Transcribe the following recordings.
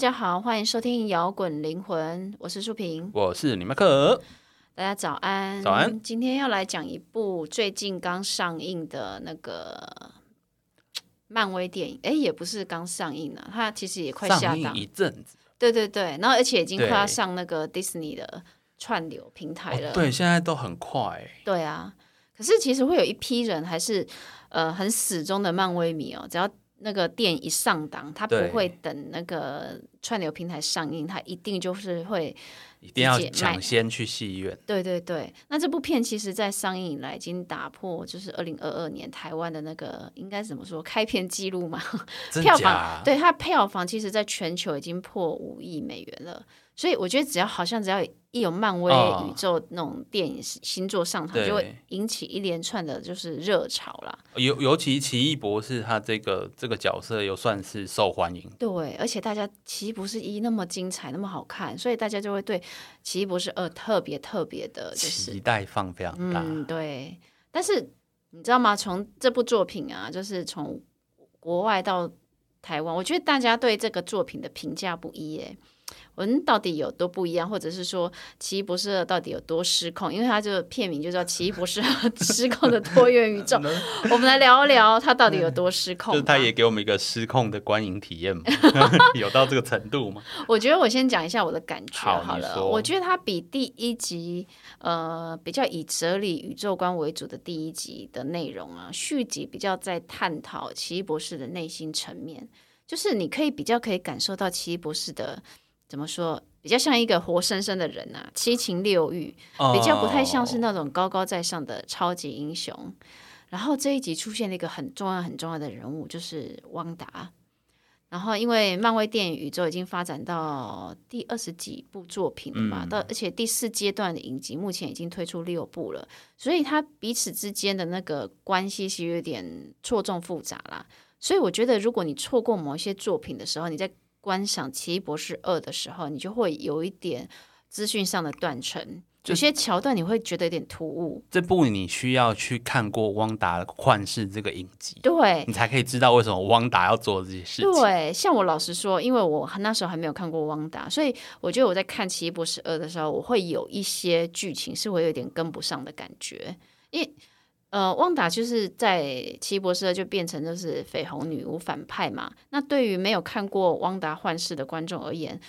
大家好，欢迎收听摇滚灵魂，我是淑平。我是李麦克。大家早安，早安。今天要来讲一部最近刚上映的那个漫威电影，哎，也不是刚上映了，它其实也快下档一阵子。对对对，然后而且已经快要上那个 Disney 的串流平台了。对，现在都很快。对啊，可是其实会有一批人还是呃很死忠的漫威迷哦，只要。那个电一上档，他不会等那个串流平台上映，他一定就是会一定要抢先去戏院。对对对，那这部片其实，在上映以来已经打破就是二零二二年台湾的那个应该怎么说开片记录嘛？票房对它票房其实，在全球已经破五亿美元了。所以我觉得，只要好像只要一有漫威宇宙那种电影星座上场，就会引起一连串的就是热潮啦。尤尤其奇异博士他这个这个角色又算是受欢迎。对，而且大家奇异博士一那么精彩，那么好看，所以大家就会对奇异博士二特别特别的期待放非常大。嗯，对。但是你知道吗？从这部作品啊，就是从国外到台湾，我觉得大家对这个作品的评价不一诶。文到底有多不一样，或者是说《奇异博士二》到底有多失控？因为它这个片名就叫《奇异博士失控的多元宇宙》，我们来聊一聊它到底有多失控。就是它也给我们一个失控的观影体验嘛？有到这个程度吗？我觉得我先讲一下我的感觉好了。我觉得它比第一集呃比较以哲理宇宙观为主的第一集的内容啊，续集比较在探讨奇异博士的内心层面，就是你可以比较可以感受到奇异博士的。怎么说？比较像一个活生生的人呐，七情六欲，比较不太像是那种高高在上的超级英雄。然后这一集出现了一个很重要、很重要的人物，就是汪达。然后因为漫威电影宇宙已经发展到第二十几部作品了嘛，到而且第四阶段的影集目前已经推出六部了，所以他彼此之间的那个关系其实有点错综复杂啦。所以我觉得，如果你错过某一些作品的时候，你在观赏《奇异博士二》的时候，你就会有一点资讯上的断层，有些桥段你会觉得有点突兀。这部你需要去看过《汪达幻视》这个影集，对你才可以知道为什么汪达要做这些事情。对，像我老实说，因为我那时候还没有看过汪达，所以我觉得我在看《奇异博士二》的时候，我会有一些剧情是会有点跟不上的感觉，因为。呃，旺达就是在奇异博士就变成就是绯红女巫反派嘛。那对于没有看过旺达幻视的观众而言，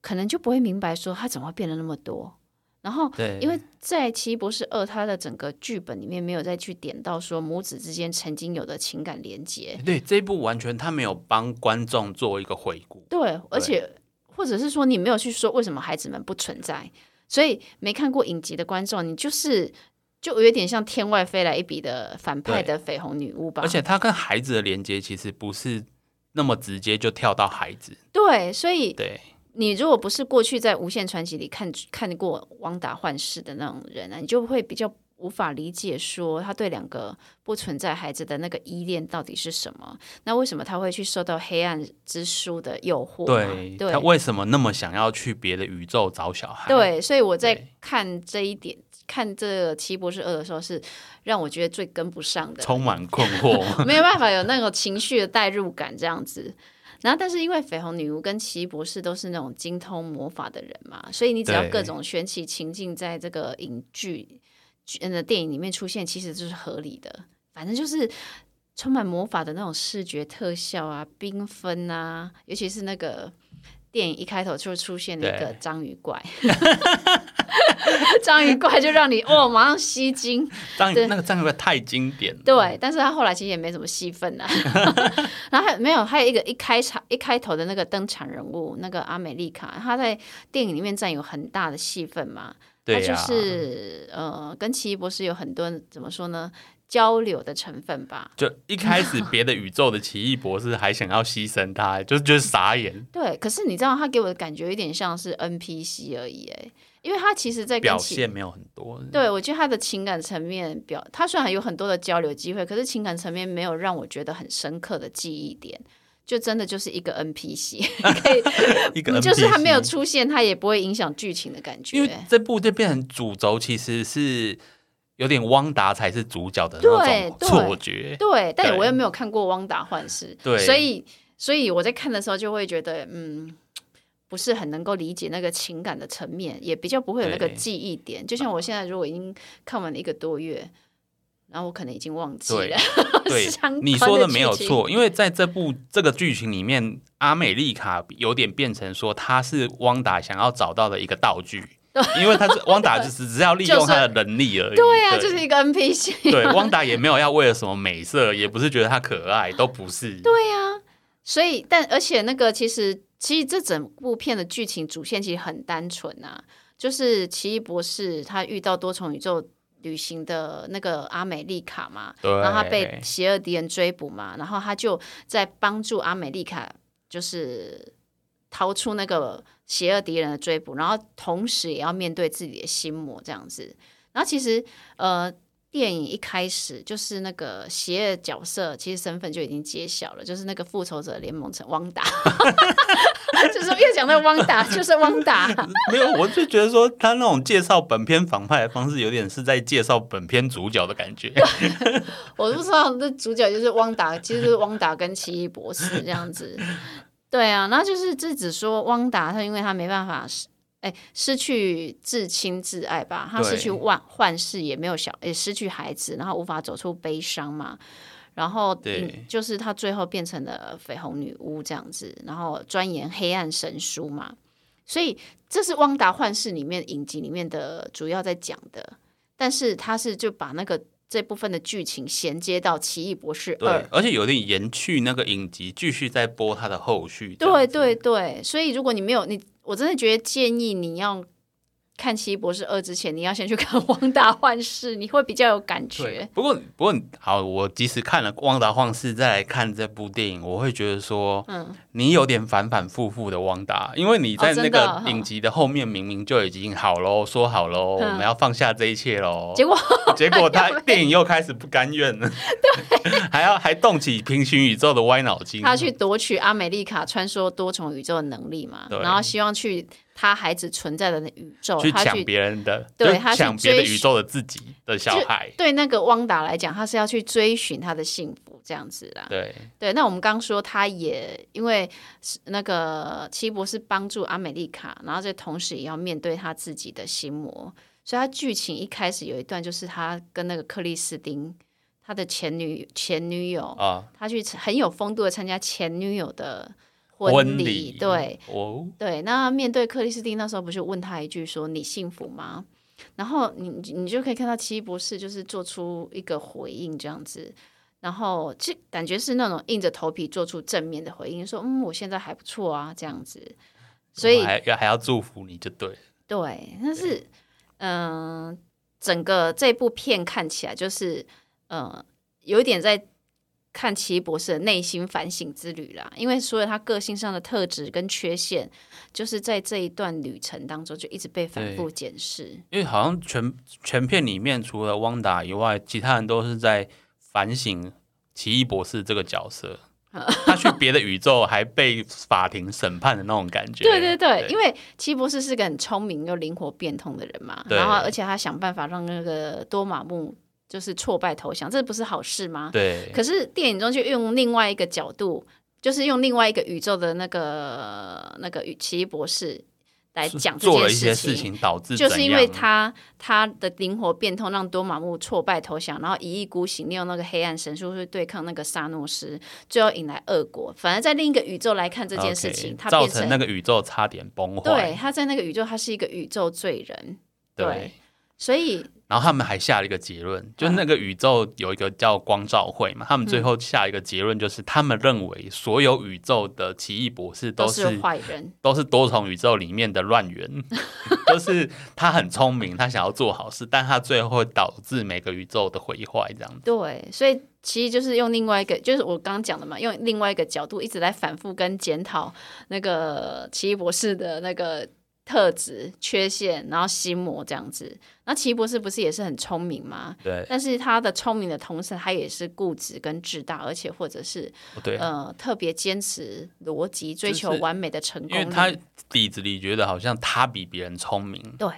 可能就不会明白说他怎么会变得那么多。然后，因为在奇异博士二，他的整个剧本里面没有再去点到说母子之间曾经有的情感连接。对，这一部完全他没有帮观众做一个回顾。对，而且或者是说你没有去说为什么孩子们不存在，所以没看过影集的观众，你就是。就有点像天外飞来一笔的反派的绯红女巫吧，而且她跟孩子的连接其实不是那么直接就跳到孩子。对，所以对你如果不是过去在无限传奇里看看过汪达幻视的那种人啊，你就会比较无法理解说他对两个不存在孩子的那个依恋到底是什么。那为什么他会去受到黑暗之书的诱惑？对，他为什么那么想要去别的宇宙找小孩？对，所以我在看这一点。看这《奇异博士二》的时候，是让我觉得最跟不上的，充满困惑，没有办法有那种情绪的代入感这样子。然后，但是因为绯红女巫跟奇异博士都是那种精通魔法的人嘛，所以你只要各种玄奇情境在这个影剧、嗯的电影里面出现，其实就是合理的。反正就是充满魔法的那种视觉特效啊，缤纷啊，尤其是那个。电影一开头就出现了一个章鱼怪，章鱼怪就让你哦马上吸睛。章鱼那个章鱼怪太经典了，对，但是他后来其实也没什么戏份呐。然后还没有还有一个一开场一开头的那个登场人物那个阿美丽卡，她在电影里面占有很大的戏份嘛。他就是呃跟奇异博士有很多怎么说呢？交流的成分吧，就一开始别的宇宙的奇异博士还想要牺牲他，就是就是傻眼。对，可是你知道他给我的感觉有点像是 NPC 而已，哎，因为他其实在表现没有很多。对，我觉得他的情感层面表，他虽然有很多的交流机会，可是情感层面没有让我觉得很深刻的记忆点，就真的就是一个 NPC，可以 一个就是他没有出现，他也不会影响剧情的感觉。因为这部就变成主轴，其实是。有点汪达才是主角的那种错觉，对，但我又没有看过《汪达幻视》，对，所以所以我在看的时候就会觉得，嗯，不是很能够理解那个情感的层面，也比较不会有那个对记忆点。就像我现在如果已经看完了一个多月，然后我可能已经忘记了。对 你说的没有错，因为在这部这个剧情里面，阿美丽卡有点变成说她是汪达想要找到的一个道具，因为他是汪达，就是只是要利用他的能力而已。对啊，就是一个 NPC。对，汪达也没有要为了什么美色，也不是觉得他可爱，都不是。对呀、所以但而且那个其实其实这整部片的剧情主线其实很单纯啊，就是奇异博士他遇到多重宇宙旅行的那个阿美丽卡嘛，然后他被邪恶敌人追捕嘛，然后他就在帮助阿美丽卡，就是逃出那个邪恶敌人的追捕，然后同时也要面对自己的心魔这样子。然后其实呃，电影一开始就是那个邪恶角色，其实身份就已经揭晓了，就是那个复仇者联盟成汪达，就是越讲到汪达就是汪达，没有，我就觉得说他那种介绍本片反派的方式，有点是在介绍本片主角的感觉。我不知道那主角就是汪达，其实就是汪达跟奇异博士这样子。对啊，然后就是这只说汪达，他因为他没办法失，哎，失去至亲至爱吧，他失去万幻视，也没有小，也失去孩子，然后无法走出悲伤嘛。然后，就是他最后变成了绯红女巫这样子，然后钻研黑暗神书嘛。所以这是《汪达幻视》里面影集里面的主要在讲的，但是他是就把那个这部分的剧情衔接到《奇异博士二对》。，而且有点延续那个影集，继续在播它的后续。这对对对，所以如果你没有你，我真的觉得建议你要看《奇异博士二》之前，你要先去看《旺达幻视》，你会比较有感对觉。，不过不过好，我即使看了《旺达幻视》再来看这部电影，我会觉得说，嗯，你有点反反复复的旺达，因为你在那的个影集的后面明明就已经好喽，说好喽，嗯我们要放下这一切喽，结果结果他 电影又开始不甘愿了，对，还要还动起平行宇宙的歪脑筋，他去夺取阿美丽卡穿梭多重宇宙的能力嘛，然后希望去他孩子存在的宇宙，他去去抢别人的，对他去抢别的追宇宙的自己的小孩，对那个汪达来讲，他是要去追寻他的幸福这样子啦。对。对，那我们刚说他也因为是那个奇异博士帮助阿美丽卡，然后这同时也要面对他自己的心魔，所以他剧情一开始有一段就是他跟那个克里斯汀，他的前女前女友，啊，他去很有风度的参加前女友的婚礼，对，哦，对，那面对克里斯汀那时候不是问他一句说你幸福吗？然后你你就可以看到奇异博士就是做出一个回应这样子，然后就感觉是那种硬着头皮做出正面的回应，说嗯我现在还不错啊这样子，所以还要还要祝福你就对，对，但是嗯、整个这部片看起来就是呃有一点在看奇异博士的内心反省之旅啦，因为所有他个性上的特质跟缺陷，就是在这一段旅程当中就一直被反复检视。因为好像全全片里面除了汪达以外，其他人都是在反省奇异博士这个角色。他去别的宇宙还被法庭审判的那种感觉。对对对，因为奇异博士是个很聪明又灵活变通的人嘛，对然后而且他想办法让那个多玛木就是挫败投降，这不是好事吗？对可是电影中就用另外一个角度，就是用另外一个宇宙的那个那个奇异博士来讲这做了件一些事情。导致就是因为他他的灵活变通，让多玛木挫败投降，然后一意孤行，利用那个黑暗神术去对抗那个萨诺斯，最后引来恶果。反而在另一个宇宙来看这件事情他变造成那个宇宙差点崩坏。对他在那个宇宙，他是一个宇宙罪人，对对，所以然后他们还下了一个结论，嗯就是那个宇宙有一个叫光照会嘛，他们最后下一个结论就是，他们认为所有宇宙的奇异博士都是是坏人。都是多重宇宙里面的乱源，就是他很聪明，他想要做好事，但他最后会导致每个宇宙的毁坏，这样子。对，所以其实就是用另外一个，就是我刚刚讲的嘛，用另外一个角度一直在反复跟检讨那个奇异博士的那个特质、缺陷，然后心魔这样子。那奇异博士不是也是很聪明吗？对但是他的聪明的同时，他也是固执跟自大，而且或者是对，呃特别坚持逻辑，追求完美的成功率。因为他底子里觉得好像他比别人聪明，对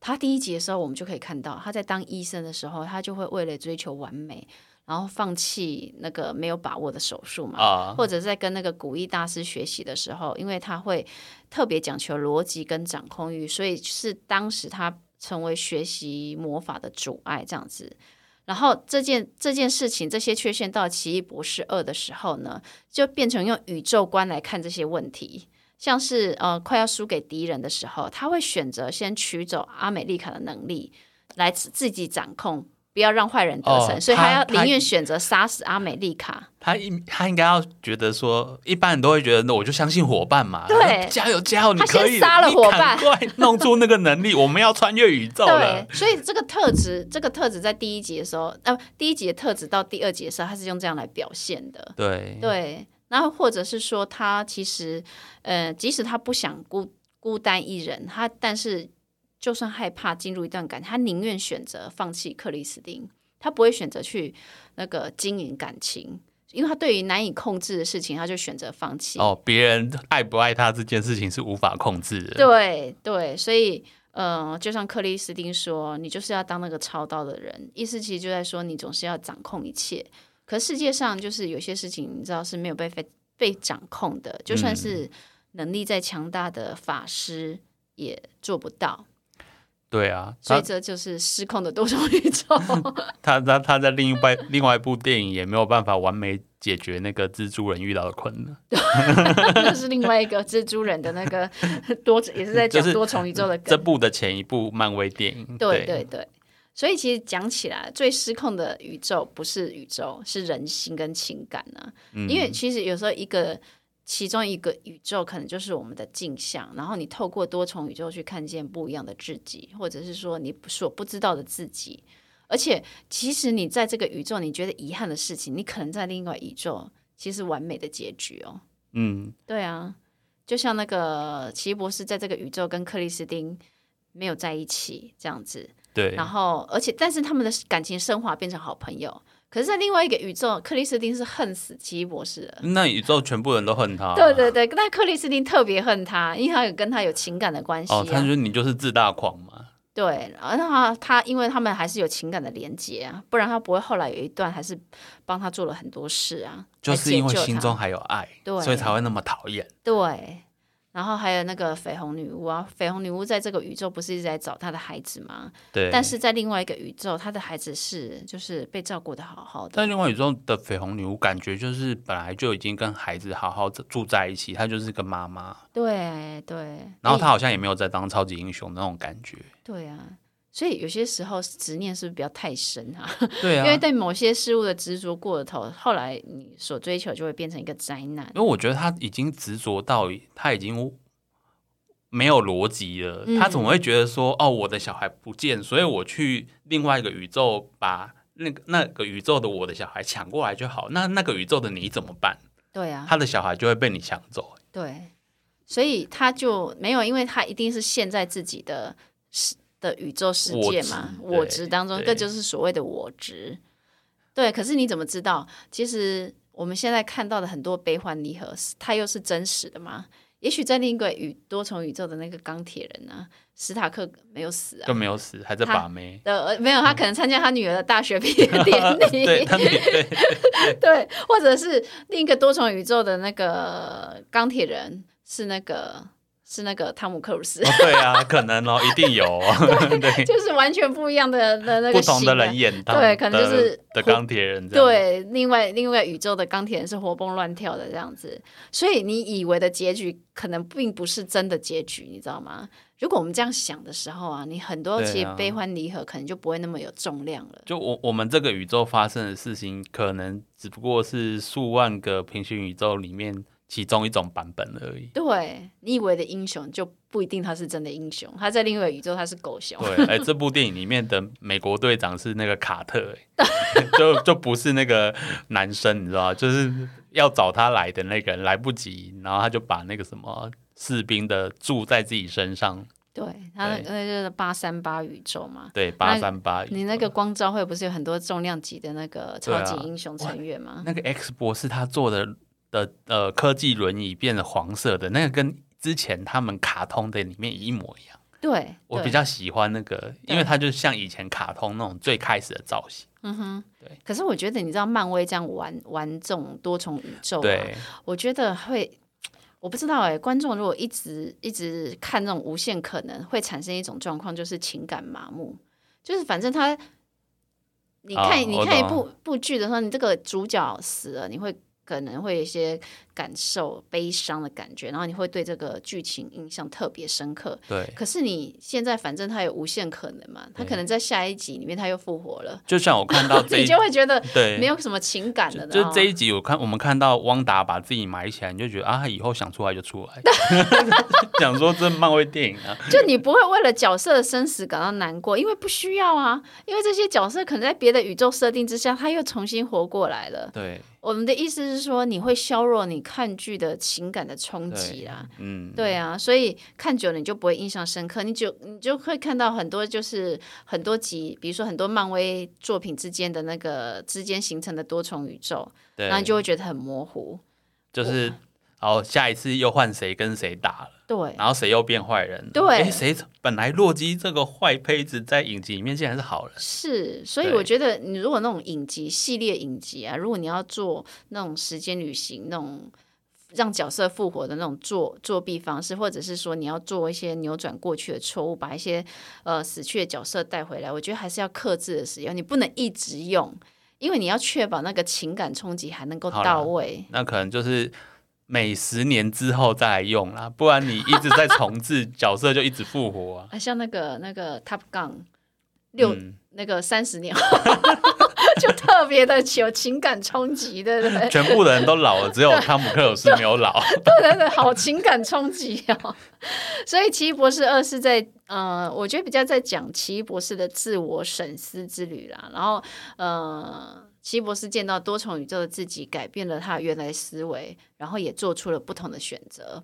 他第一集的时候，我们就可以看到他在当医生的时候，他就会为了追求完美，然后放弃那个没有把握的手术嘛，啊，或者在跟那个古意大师学习的时候，因为他会特别讲求逻辑跟掌控欲，所以是当时他成为学习魔法的阻碍这样子。然后这件这件事情，这些缺陷到《奇异博士二》的时候呢，就变成用宇宙观来看这些问题。像是呃快要输给敌人的时候，他会选择先取走阿美丽卡的能力，来自自己掌控，不要让坏人得逞，哦所以他要他宁愿选择杀死阿美丽卡。他应他应该要觉得说，一般人都会觉得，那我就相信伙伴嘛，对加油加油，你先可以，杀了伙伴赶快弄出那个能力，我们要穿越宇宙了对，。所以这个特质，这个特质在第一集的时候，呃，第一集的特质到第二集的时候，他是用这样来表现的。对对，然后或者是说，他其实，呃，即使他不想孤孤单一人，他但是就算害怕进入一段感情，他宁愿选择放弃克里斯汀，他不会选择去那个经营感情，因为他对于难以控制的事情，他就选择放弃。哦，别人爱不爱他这件事情是无法控制的。对对，所以呃，就像克里斯汀说，你就是要当那个操刀的人，意思其实就在说你总是要掌控一切。可世界上就是有些事情，你知道是没有被被被掌控的，就算是能力再强大的法师也做不到。对啊，所以这就是失控的多重宇宙。他他他在另一外另外一部电影也没有办法完美解决那个蜘蛛人遇到的困难。那是另外一个蜘蛛人的那个 多，也是在讲多重宇宙的梗。这部的前一部漫威电影，对对对，所以其实讲起来，最失控的宇宙不是宇宙，是人心跟情感啊。嗯因为其实有时候一个其中一个宇宙可能就是我们的镜像，然后你透过多重宇宙去看见不一样的自己，或者是说你所不知道的自己。而且，其实你在这个宇宙你觉得遗憾的事情，你可能在另外宇宙其实完美的结局哦。嗯，对啊，就像那个奇异博士在这个宇宙跟克里斯汀没有在一起这样子，对，然后而且但是他们的感情升华变成好朋友。可是，在另外一个宇宙，克里斯汀是恨死奇异博士的。那宇宙全部人都恨他。对对对，但克里斯汀特别恨他，因为他有跟他有情感的关系、啊。哦，他觉得你就是自大狂嘛。对，然后他他因为他们还是有情感的连接啊，不然他不会后来有一段还是帮他做了很多事啊，就是因为心中还有爱，对所以才会那么讨厌。对。然后还有那个绯红女巫啊，绯红女巫在这个宇宙不是一直在找她的孩子吗？对，但是在另外一个宇宙，她的孩子是就是被照顾的好好的。但另外宇宙的绯红女巫感觉就是本来就已经跟孩子好好住在一起，她就是个妈妈，对对，然后她好像也没有在当超级英雄那种感觉。对啊，所以有些时候执念是不是不要太深啊？对啊，因为对某些事物的执着过了头，后来你所追求就会变成一个灾难。因为我觉得他已经执着到他已经没有逻辑了，嗯他怎么会觉得说哦，我的小孩不见，所以我去另外一个宇宙把那个那个宇宙的我的小孩抢过来就好？那那个宇宙的你怎么办？对啊，他的小孩就会被你抢走。对，所以他就没有，因为他一定是陷在自己的世的宇宙世界嘛，我执当中，这就是所谓的我执。对，可是你怎么知道？其实我们现在看到的很多悲欢离合，它又是真实的吗？也许在另一个宇多重宇宙的那个钢铁人呢、史塔克没有死啊就，没有死，还在把妹。呃，呃没有，他可能参加他女儿的大学毕业典 礼，对他对对，或者是另一个多重宇宙的那个钢铁人是那个是那个汤姆克鲁斯，哦对啊，可能哦，一定有哦 对，就是完全不一样的的那个不同的人演的对可能就是的钢铁人。对，另外另外宇宙的钢铁人是活蹦乱跳的这样子，所以你以为的结局可能并不是真的结局，你知道吗？如果我们这样想的时候啊，你很多其实悲欢离合可能就不会那么有重量了。就我我们这个宇宙发生的事情，可能只不过是数万个平行宇宙里面其中一种版本而已。对你以为的英雄，就不一定他是真的英雄，他在另外一个宇宙他是狗熊。对，哎，这部电影里面的美国队长是那个卡特，哎，就就不是那个男生，你知道吗？就是要找他来的那个人来不及，然后他就把那个什么士兵的住在自己身上，对，他那对那就是八三八宇宙嘛。对，八三八。你那个光照会不是有很多重量级的那个超级英雄成员吗？那个 X 博士他做的的呃科技轮椅变成黄色的，那个跟之前他们卡通的里面一模一样。对，对。我比较喜欢那个，因为它就像以前卡通那种最开始的造型。嗯哼，对。可是我觉得你知道漫威这样玩玩这种多重宇宙、啊，对，我觉得会，我不知道哎、观众如果一直一直看那种无限可能，会产生一种状况，就是情感麻木，就是反正他，你看、哦你看一部部剧的时候，你这个主角死了，你会可能会一些感受悲伤的感觉，然后你会对这个剧情印象特别深刻。对，可是你现在反正他有无限可能嘛，他可能在下一集里面他又复活了，就像我看到 这你就会觉得对。没有什么情感了。就这一集，我看我们看到汪达把自己埋起来，你就觉得啊，他以后想出来就出来，想说这漫威电影啊，就你不会为了角色的生死感到难过，因为不需要啊，因为这些角色可能在别的宇宙设定之下，他又重新活过来了。对。我们的意思是说，你会削弱你看剧的情感的冲击啦。嗯，对啊，所以看久了你就不会印象深刻，你就你就会看到很多就是很多集，比如说很多漫威作品之间的那个之间形成的多重宇宙，对，然后你就会觉得很模糊。就是哦，下一次又换谁跟谁打了，对，然后谁又变坏人，对谁本来洛基这个坏胚子在影集里面竟然是好人，是，所以我觉得你如果那种影集系列影集啊，如果你要做那种时间旅行那种。让角色复活的那种作作弊方式，或者是说你要做一些扭转过去的错误，把一些呃死去的角色带回来，我觉得还是要克制的使用，你不能一直用，因为你要确保那个情感冲击还能够到位。那可能就是。每十年之后再来用啦，不然你一直在重置 角色就一直复活啊。啊，像那个那个 Top Gun 六、嗯那个三十年后，就特别的有情感冲击，对不对？全部的人都老了，只有汤姆克鲁斯没有老。对对对，好情感冲击哦。所以《奇异博士二》是在呃，我觉得比较在讲奇异博士的自我审思之旅啦。然后呃，奇异博士见到多重宇宙的自己，改变了他原来思维，然后也做出了不同的选择。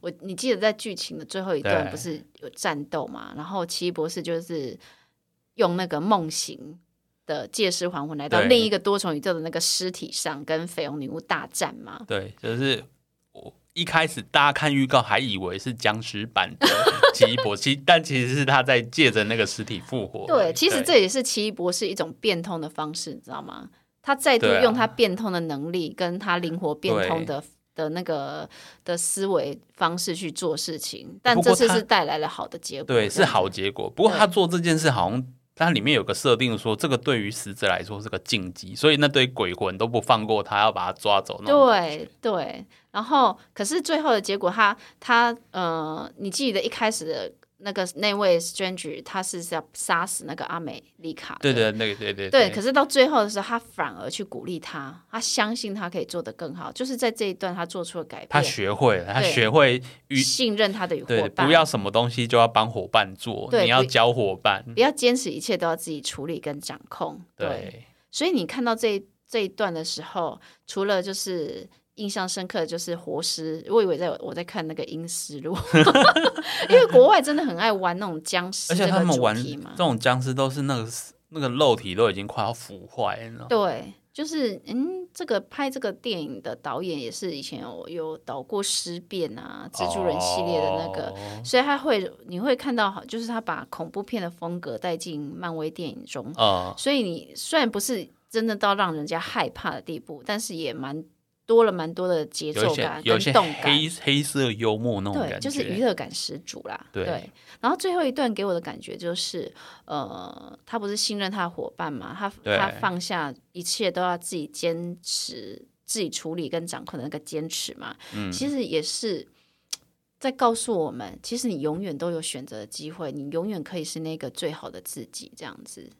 我你记得在剧情的最后一段不是有战斗嘛？然后奇异博士就是用那个梦醒的借尸还魂来到另一个多重宇宙的那个尸体上，跟绯红女巫大战嘛。对，就是我一开始大家看预告还以为是僵尸版的 奇异博士，但其实是他在借着那个尸体复活。对，其实这也是奇异博士一种变通的方式，你知道吗？他再度用他变通的能力，跟他灵活变通的的那个的思维方式去做事情，但这次是带来了好的结果。对是好结果。不过他做这件事好像。它里面有个设定说，这个对于死者来说是个禁忌，所以那堆鬼魂都不放过他，要把他抓走。对对，然后可是最后的结果他，他呃，你记得一开始的那个那位 stranger，他是要杀死那个阿美丽卡对，对对对对对对，可是到最后的时候，他反而去鼓励他，他相信他可以做得更好，就是在这一段他做出了改变，他学会了，他对学会与信任他的伙对，伴，不要什么东西就要帮伙伴做，你要教伙伴。不要坚持一切都要自己处理跟掌控。对，对，所以你看到这一这一段的时候，除了就是印象深刻的就是活尸，我以为在我在看那个阴尸路，因为国外真的很爱玩那种僵尸而且他们玩这。种僵尸都是那个那个肉体都已经快要腐坏，你知道吗？对，就是嗯，这个拍这个电影的导演也是以前有有导过《尸变》啊、蜘蛛人系列的那个，哦所以他会你会看到，就是他把恐怖片的风格带进漫威电影中，呃，所以你虽然不是真的到让人家害怕的地步，但是也蛮多了蛮多的节奏感有些跟动感。黑黑色幽默那种对，感觉，就是娱乐感十足啦。对然后最后一段给我的感觉就是，呃，他不是信任他的伙伴嘛，他他放下一切都要自己坚持、自己处理跟掌控的那个坚持嘛，嗯其实也是在告诉我们，其实你永远都有选择的机会，你永远可以是那个最好的自己，这样子。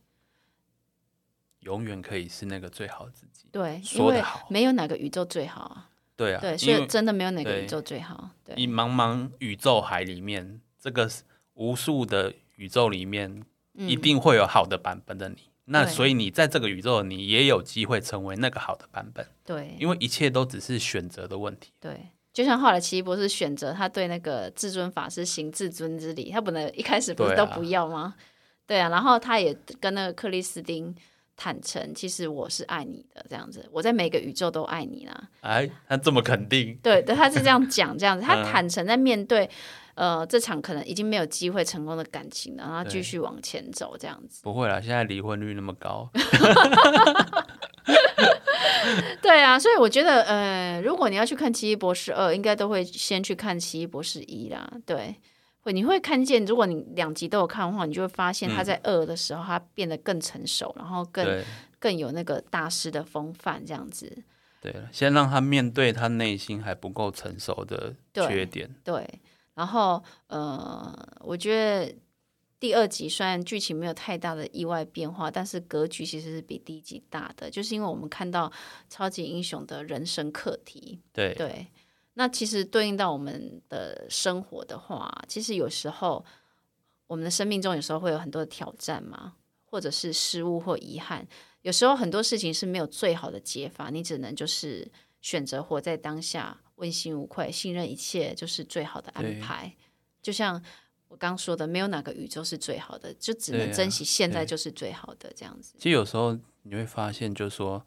永远可以是那个最好的自己。对，因为说得好没有哪个宇宙最好啊。对啊，对，所以真的没有哪个宇宙最好。对，你茫茫宇宙海里面，这个无数的宇宙里面，一定会有好的版本的你。那所以你在这个宇宙，你也有机会成为那个好的版本，对，因为一切都只是选择的问题。对，就像后来奇异博士选择他对那个至尊法师行至尊之礼，他本来一开始不是都不要吗？对啊，然后他也跟那个克里斯汀坦诚，其实我是爱你的，这样子，我在每个宇宙都爱你啦。哎，他这么肯定，对，对，他是这样讲，这样子，他 嗯坦诚在面对呃，这场可能已经没有机会成功的感情了，然后继续往前走这样子。不会啦，现在离婚率那么高。对啊，所以我觉得，呃，如果你要去看《奇异博士二》，应该都会先去看《奇异博士一》啦。对，会你会看见，如果你两集都有看的话，你就会发现他在二的时候，他变得更成熟，然后更更有那个大师的风范，这样子。对了，先让他面对他内心还不够成熟的缺点。对，然后呃，我觉得。第二集虽然剧情没有太大的意外变化，但是格局其实是比第一集大的，就是因为我们看到超级英雄的人生课题。对对，那其实对应到我们的生活的话，其实有时候我们的生命中有时候会有很多的挑战嘛，或者是失误或遗憾，有时候很多事情是没有最好的解法，你只能就是选择活在当下，问心无愧，信任一切就是最好的安排，就像。我刚说的，没有哪个宇宙是最好的，就只能珍惜现在就是最好的这样子。其实有时候你会发现，就是说，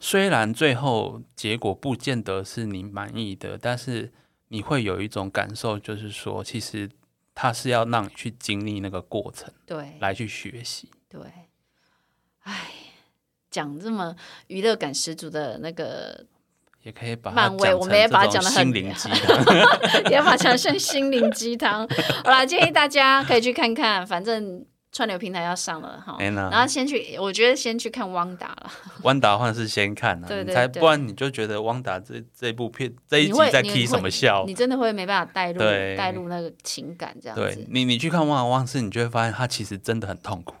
虽然最后结果不见得是你满意的，但是你会有一种感受，就是说，其实他是要让你去经历那个过程，对，来去学习。对，哎，讲这么娱乐感十足的那个。也可以把漫威，我们也把它讲的很心灵鸡汤，也把它讲成心灵鸡汤。好啦，建议大家可以去看看，反正串流平台要上了哈。然后先去，我觉得先去看汪达了。汪达换是先看啊，才不然你就觉得汪达这这部片这一集在踢什么笑？你真的会没办法带入带入那个情感这样子。对你，你去看汪汪是，你就会发现他其实真的很痛苦。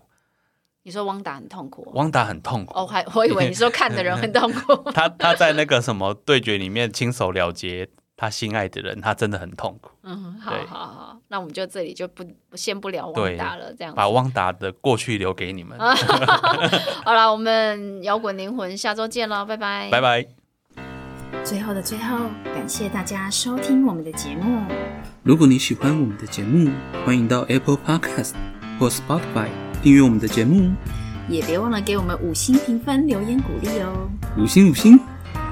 你说汪达很痛苦，汪达很痛苦。哦，还我以为你说看的人很痛苦。他他在那个什么对决里面亲手了结他心爱的人，他真的很痛苦。嗯，好好好，那我们就这里就不先不聊汪达了，这样把汪达的过去留给你们。好了，我们摇滚灵魂下周见喽，拜拜，拜拜。最后的最后，感谢大家收听我们的节目。如果你喜欢我们的节目，欢迎到 Apple Podcast 或 Spotify。订阅我们的节目，也别忘了给我们五星评分、留言鼓励哦！五星五星！